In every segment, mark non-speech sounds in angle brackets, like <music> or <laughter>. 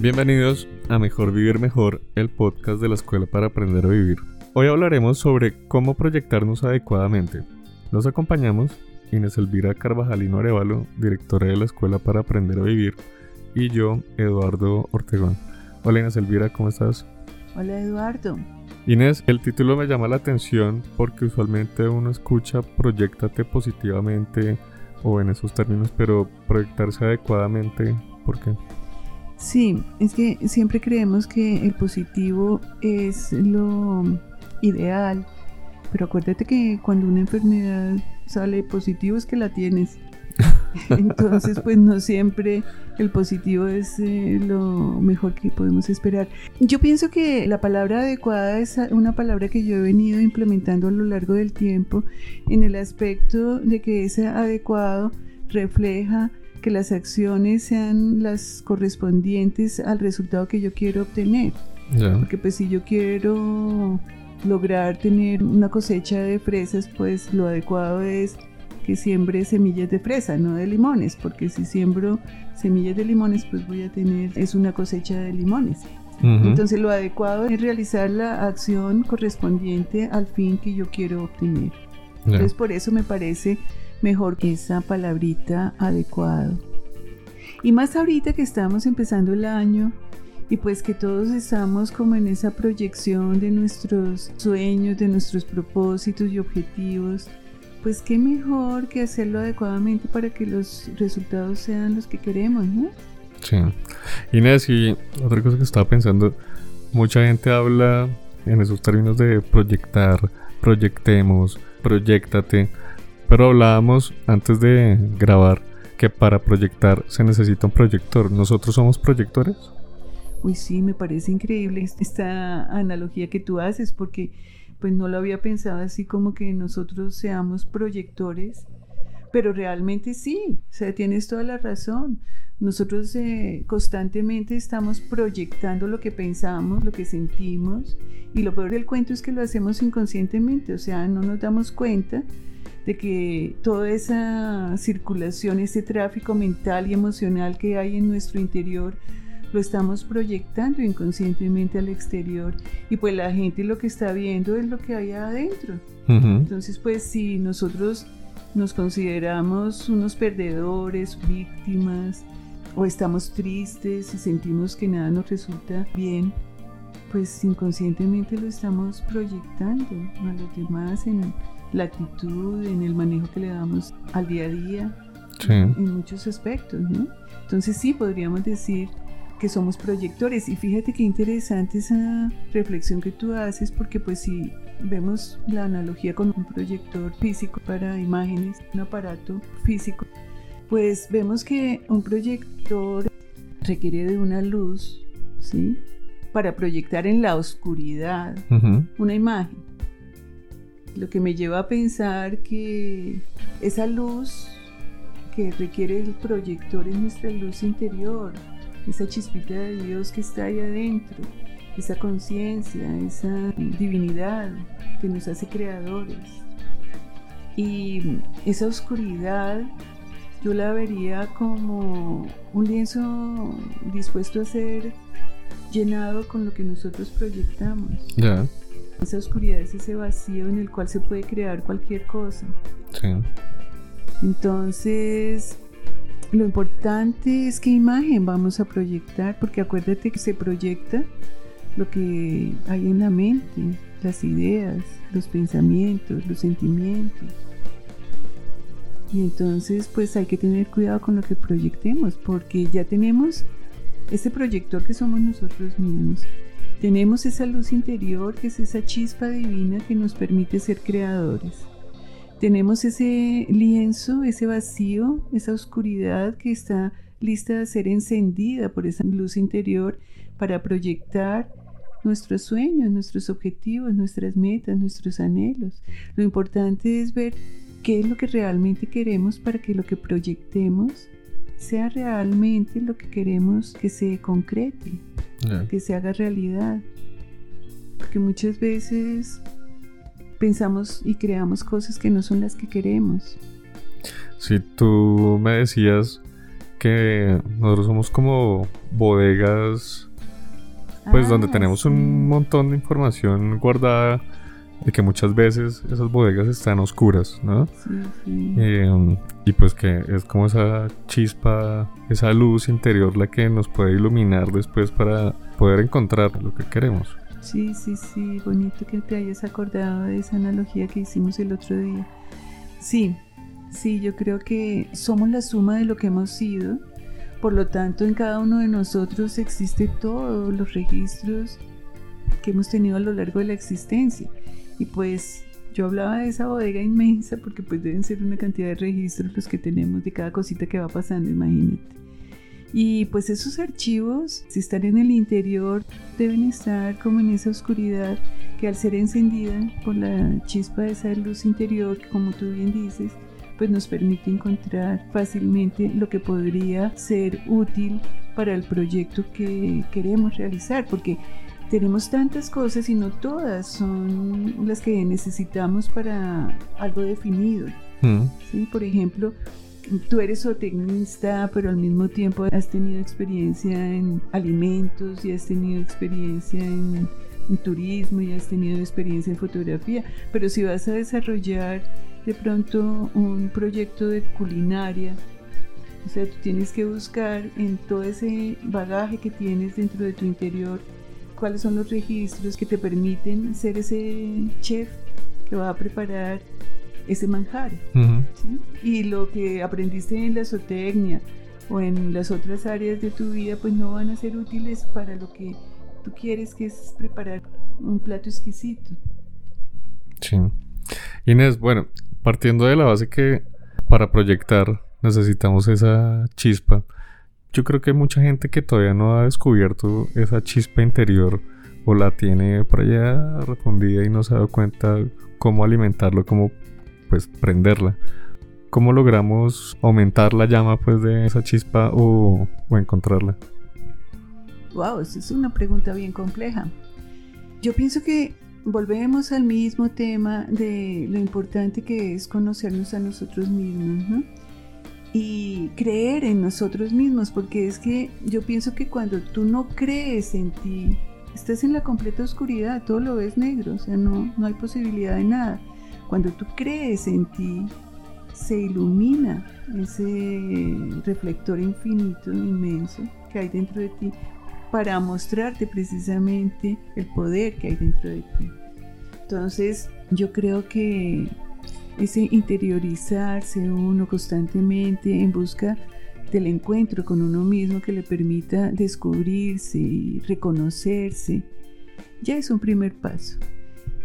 Bienvenidos a Mejor Vivir Mejor, el podcast de la Escuela para Aprender a Vivir. Hoy hablaremos sobre cómo proyectarnos adecuadamente. Nos acompañamos Inés Elvira Carvajalino Arevalo, directora de la Escuela para Aprender a Vivir, y yo, Eduardo Ortegón. Hola Inés Elvira, ¿cómo estás? Hola Eduardo. Inés, el título me llama la atención porque usualmente uno escucha proyectate positivamente o en esos términos, pero proyectarse adecuadamente, ¿por qué? Sí, es que siempre creemos que el positivo es lo ideal, pero acuérdate que cuando una enfermedad sale positivo es que la tienes. <laughs> Entonces, pues no siempre el positivo es eh, lo mejor que podemos esperar. Yo pienso que la palabra adecuada es una palabra que yo he venido implementando a lo largo del tiempo en el aspecto de que ese adecuado refleja que las acciones sean las correspondientes al resultado que yo quiero obtener. Porque pues si yo quiero lograr tener una cosecha de fresas, pues lo adecuado es que siembre semillas de fresa, no de limones, porque si siembro semillas de limones, pues voy a tener, es una cosecha de limones. Entonces lo adecuado es realizar la acción correspondiente al fin que yo quiero obtener. Entonces por eso me parece mejor que esa palabrita adecuado. Y más ahorita que estamos empezando el año y pues que todos estamos como en esa proyección de nuestros sueños, de nuestros propósitos y objetivos, pues qué mejor que hacerlo adecuadamente para que los resultados sean los que queremos, ¿no? Sí. Inés, y otra cosa que estaba pensando, mucha gente habla en esos términos de proyectar, proyectemos, proyectate pero hablábamos antes de grabar que para proyectar se necesita un proyector. ¿Nosotros somos proyectores? Uy, sí, me parece increíble esta analogía que tú haces porque pues no lo había pensado así como que nosotros seamos proyectores, pero realmente sí, o sea, tienes toda la razón. Nosotros eh, constantemente estamos proyectando lo que pensamos, lo que sentimos, y lo peor del cuento es que lo hacemos inconscientemente, o sea, no nos damos cuenta de que toda esa circulación, ese tráfico mental y emocional que hay en nuestro interior, lo estamos proyectando inconscientemente al exterior y pues la gente lo que está viendo es lo que hay adentro. Entonces pues si nosotros nos consideramos unos perdedores, víctimas, o estamos tristes y sentimos que nada nos resulta bien, pues inconscientemente lo estamos proyectando a los demás en, la actitud, en el manejo que le damos al día a día, en muchos aspectos, ¿no? Entonces sí, podríamos decir que somos proyectores y fíjate qué interesante esa reflexión que tú haces porque pues si vemos la analogía con un proyector físico para imágenes, un aparato físico, pues vemos que un proyector requiere de una luz, ¿sí? Para proyectar en la oscuridad una imagen lo que me lleva a pensar que esa luz que requiere el proyector es nuestra luz interior, esa chispita de Dios que está ahí adentro, esa conciencia, esa divinidad que nos hace creadores. Y esa oscuridad yo la vería como un lienzo dispuesto a ser llenado con lo que nosotros proyectamos. Esa oscuridad es ese vacío en el cual se puede crear cualquier cosa. Sí. Entonces, lo importante es qué imagen vamos a proyectar, porque acuérdate que se proyecta lo que hay en la mente, las ideas, los pensamientos, los sentimientos. Y entonces pues hay que tener cuidado con lo que proyectemos, porque ya tenemos ese proyector que somos nosotros mismos. Tenemos esa luz interior que es esa chispa divina que nos permite ser creadores. Tenemos ese lienzo, ese vacío, esa oscuridad que está lista de ser encendida por esa luz interior para proyectar nuestros sueños, nuestros objetivos, nuestras metas, nuestros anhelos. Lo importante es ver qué es lo que realmente queremos para que lo que proyectemos sea realmente lo que queremos que se concrete que se haga realidad. Porque muchas veces pensamos y creamos cosas que no son las que queremos. Si tú me decías que nosotros somos como bodegas, pues donde Ah, tenemos sí. un montón de información guardada de que muchas veces esas bodegas están oscuras, ¿no? Sí, sí. Eh, y pues que es como esa chispa, esa luz interior la que nos puede iluminar después para poder encontrar lo que queremos. Sí, sí, sí, bonito que te hayas acordado de esa analogía que hicimos el otro día. Sí, sí, yo creo que somos la suma de lo que hemos sido, por lo tanto en cada uno de nosotros existe todos los registros que hemos tenido a lo largo de la existencia. Y pues yo hablaba de esa bodega inmensa porque pues deben ser una cantidad de registros los que tenemos de cada cosita que va pasando, imagínate. Y pues esos archivos, si están en el interior, deben estar como en esa oscuridad que al ser encendida por la chispa de esa luz interior, como tú bien dices, pues nos permite encontrar fácilmente lo que podría ser útil para el proyecto que queremos realizar, porque tenemos tantas cosas y no todas son las que necesitamos para algo definido. Mm, ¿sí? Por ejemplo, tú eres zootecnista, pero al mismo tiempo has tenido experiencia en alimentos y has tenido experiencia en, en turismo y has tenido experiencia en fotografía. Pero si vas a desarrollar de pronto un proyecto de culinaria, o sea, tú tienes que buscar en todo ese bagaje que tienes dentro de tu interior cuáles son los registros que te permiten ser ese chef que va a preparar ese manjar. ujú. ¿sí? Y lo que aprendiste en la zootecnia o en las otras áreas de tu vida, pues no van a ser útiles para lo que tú quieres, que es preparar un plato exquisito. Sí. Inés, bueno, partiendo de la base que para proyectar necesitamos esa chispa, yo creo que hay mucha gente que todavía no ha descubierto esa chispa interior o la tiene por allá refundida y no se ha dado cuenta cómo alimentarlo, cómo pues prenderla. ¿Cómo logramos aumentar la llama pues de esa chispa o, o encontrarla? Wow, esa es una pregunta bien compleja. Yo pienso que volvemos al mismo tema de lo importante que es conocernos a nosotros mismos, ¿no? Y creer en nosotros mismos, porque es que yo pienso que cuando tú no crees en ti, estás en la completa oscuridad, todo lo ves negro, o sea, no, no hay posibilidad de nada. Cuando tú crees en ti, se ilumina ese reflector infinito, inmenso que hay dentro de ti para mostrarte precisamente el poder que hay dentro de ti. Entonces, yo creo que ese interiorizarse uno constantemente en busca del encuentro con uno mismo que le permita descubrirse y reconocerse, ya es un primer paso.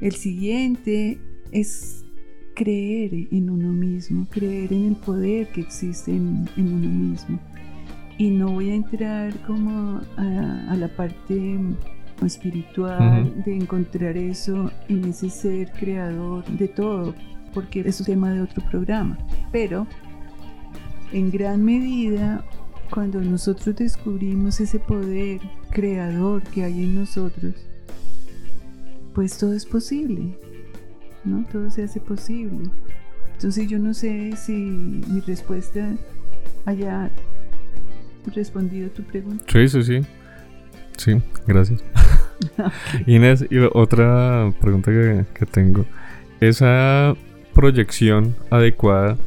El siguiente es creer en uno mismo, creer en el poder que existe en, en uno mismo. Y no voy a entrar como a, a la parte espiritual Ujú. de encontrar eso en ese ser creador de todo, porque es un tema de otro programa. Pero en gran medida, cuando nosotros descubrimos ese poder creador que hay en nosotros, pues todo es posible, ¿no? Todo se hace posible. Entonces yo no sé si mi respuesta haya respondido a tu pregunta. Sí, sí, sí. Sí, gracias. <laughs> Inés, y otra pregunta que, que tengo. ¿Esa proyección adecuada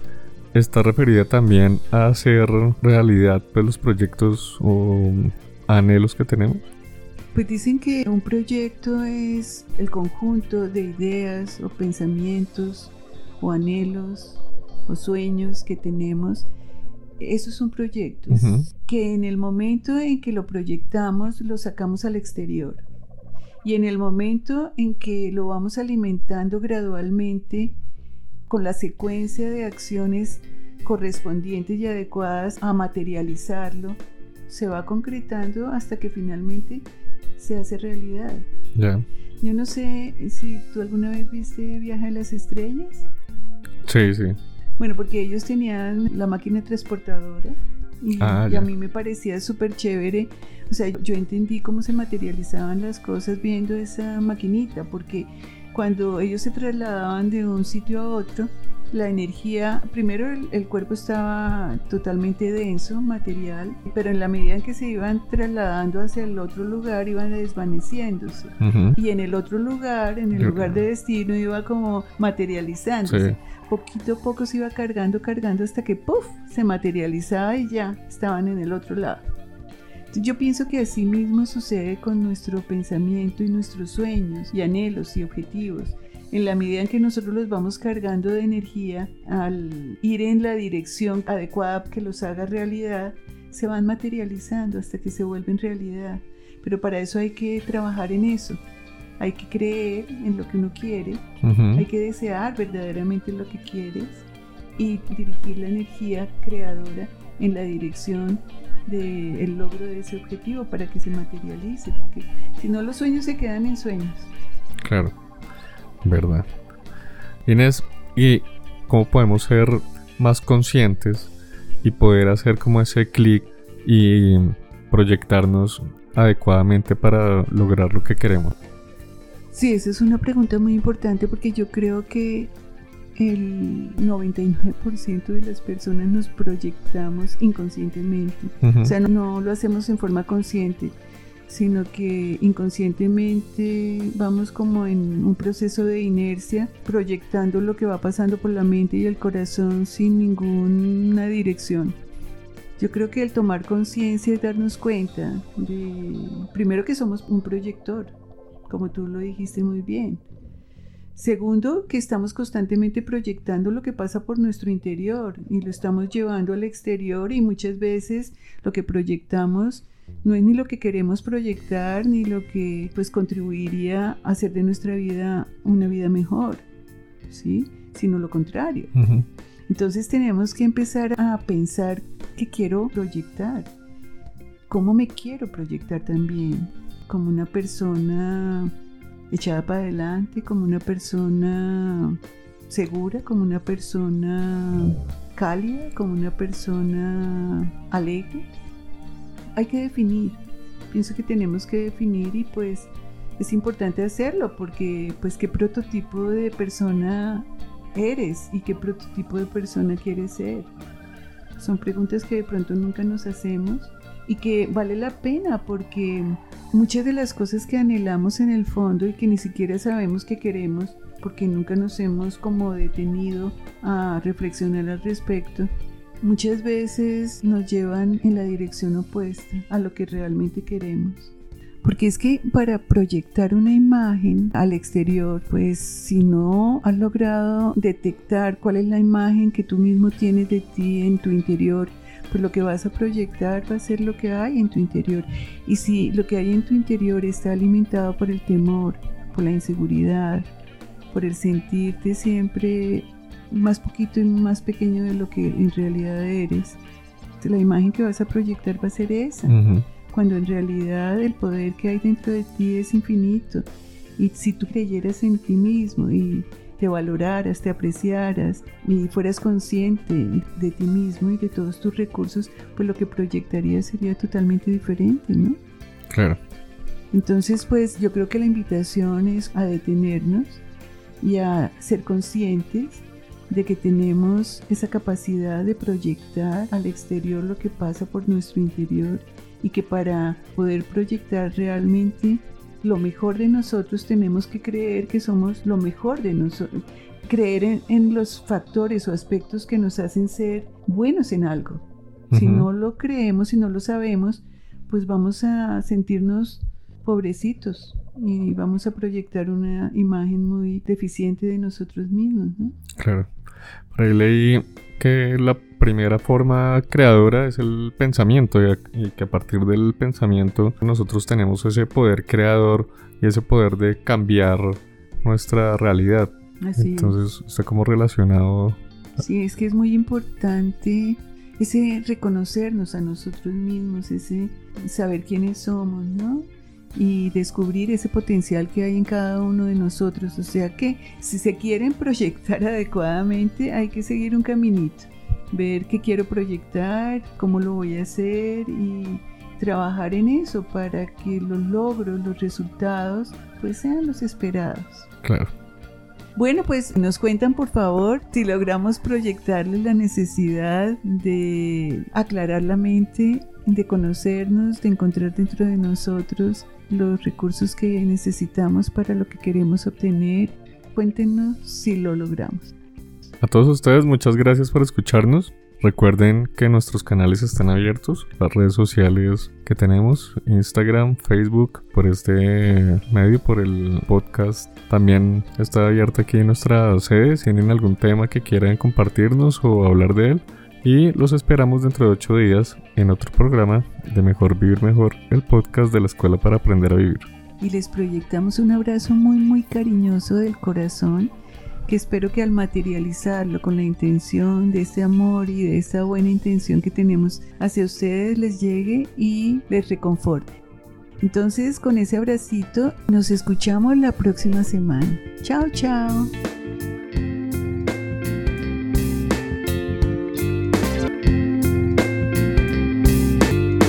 está referida también a hacer realidad pues, los proyectos o anhelos que tenemos? Pues dicen que un proyecto es el conjunto de ideas o pensamientos o anhelos o sueños que tenemos. Eso es un proyecto, Ujú. que en el momento en que lo proyectamos lo sacamos al exterior. Y en el momento en que lo vamos alimentando gradualmente con la secuencia de acciones correspondientes y adecuadas a materializarlo, se va concretando hasta que finalmente se hace realidad. Ya. Yo no sé si tú alguna vez viste Viaje a las Estrellas. Sí, sí. Bueno, porque ellos tenían la máquina transportadora y, Ah, y a mí me parecía súper chévere. O sea, yo entendí cómo se materializaban las cosas viendo esa maquinita, porque cuando ellos se trasladaban de un sitio a otro, la energía, primero el, cuerpo estaba totalmente denso, material, pero en la medida en que se iban trasladando hacia el otro lugar iban desvaneciéndose. Y en el otro lugar, en el lugar de destino, iba como materializándose. Poquito a poco se iba cargando, cargando hasta que ¡puf! se materializaba y ya estaban en el otro lado. Yo pienso que así mismo sucede con nuestro pensamiento y nuestros sueños y anhelos y objetivos en la medida en que nosotros los vamos cargando de energía, al ir en la dirección adecuada que los haga realidad, se van materializando hasta que se vuelven realidad. Pero para eso hay que trabajar en eso. Hay que creer en lo que uno quiere, hay que desear verdaderamente lo que quieres y dirigir la energía creadora en la dirección del logro de ese objetivo para que se materialice, porque si no los sueños se quedan en sueños. Claro. ¿verdad? Inés, ¿y cómo podemos ser más conscientes y poder hacer como ese clic y proyectarnos adecuadamente para lograr lo que queremos? Sí, esa es una pregunta muy importante porque yo creo que el 99% de las personas nos proyectamos inconscientemente. O sea, no lo hacemos en forma consciente sino que inconscientemente vamos como en un proceso de inercia, proyectando lo que va pasando por la mente y el corazón sin ninguna dirección. Yo creo que el tomar conciencia es darnos cuenta de, primero que somos un proyector, como tú lo dijiste muy bien. Segundo, que estamos constantemente proyectando lo que pasa por nuestro interior y lo estamos llevando al exterior y muchas veces lo que proyectamos no es ni lo que queremos proyectar ni lo que pues contribuiría a hacer de nuestra vida una vida mejor, ¿sí? Sino lo contrario. Entonces tenemos que empezar a pensar qué quiero proyectar, cómo me quiero proyectar también, como una persona echada para adelante, como una persona segura, como una persona cálida, como una persona alegre hay que definir. Pienso que tenemos que definir y pues es importante hacerlo porque pues qué prototipo de persona eres y qué prototipo de persona quieres ser. Son preguntas que de pronto nunca nos hacemos y que vale la pena porque muchas de las cosas que anhelamos en el fondo y que ni siquiera sabemos que queremos porque nunca nos hemos como detenido a reflexionar al respecto, muchas veces nos llevan en la dirección opuesta a lo que realmente queremos. Porque es que para proyectar una imagen al exterior, pues si no has logrado detectar cuál es la imagen que tú mismo tienes de ti en tu interior, pues lo que vas a proyectar va a ser lo que hay en tu interior. Y si lo que hay en tu interior está alimentado por el temor, por la inseguridad, por el sentirte siempre más poquito y más pequeño de lo que en realidad eres. La imagen que vas a proyectar va a ser esa, cuando en realidad el poder que hay dentro de ti es infinito. Y si tú creyeras en ti mismo y te valoraras, te apreciaras y fueras consciente de ti mismo y de todos tus recursos, pues lo que proyectarías sería totalmente diferente, ¿no? Claro. Entonces, pues yo creo que la invitación es a detenernos y a ser conscientes de que tenemos esa capacidad de proyectar al exterior lo que pasa por nuestro interior y que para poder proyectar realmente lo mejor de nosotros tenemos que creer que somos lo mejor de nosotros, creer en, los factores o aspectos que nos hacen ser buenos en algo. Si no lo creemos, si no lo sabemos, pues vamos a sentirnos pobrecitos y vamos a proyectar una imagen muy deficiente de nosotros mismos. ¿no? Claro. Por ahí leí que la primera forma creadora es el pensamiento y que a partir del pensamiento nosotros tenemos ese poder creador y ese poder de cambiar nuestra realidad. Entonces está como relacionado. Sí, es que es muy importante ese reconocernos a nosotros mismos, ese saber quiénes somos, ¿no? y descubrir ese potencial que hay en cada uno de nosotros. O sea que si se quieren proyectar <laughs> adecuadamente hay que seguir un caminito, ver qué quiero proyectar, cómo lo voy a hacer y trabajar en eso para que los logros, los resultados, pues sean los esperados. Claro. Bueno, pues nos cuentan por favor si logramos proyectarle la necesidad de aclarar la mente, de conocernos, de encontrar dentro de nosotros los recursos que necesitamos para lo que queremos obtener. Cuéntenos si lo logramos. A todos ustedes, muchas gracias por escucharnos. Recuerden que nuestros canales están abiertos, las redes sociales que tenemos, Instagram, Facebook, por este medio, por el podcast. También está abierto aquí en nuestra sede. Si tienen algún tema que quieran compartirnos o hablar de él. Y los esperamos dentro de ocho días en otro programa de Mejor Vivir Mejor, el podcast de la Escuela para Aprender a Vivir. Y les proyectamos un abrazo muy muy cariñoso del corazón espero que al materializarlo con la intención de ese amor y de esa buena intención que tenemos hacia ustedes les llegue y les reconforte. Entonces con ese abracito nos escuchamos la próxima semana. Chao, chao.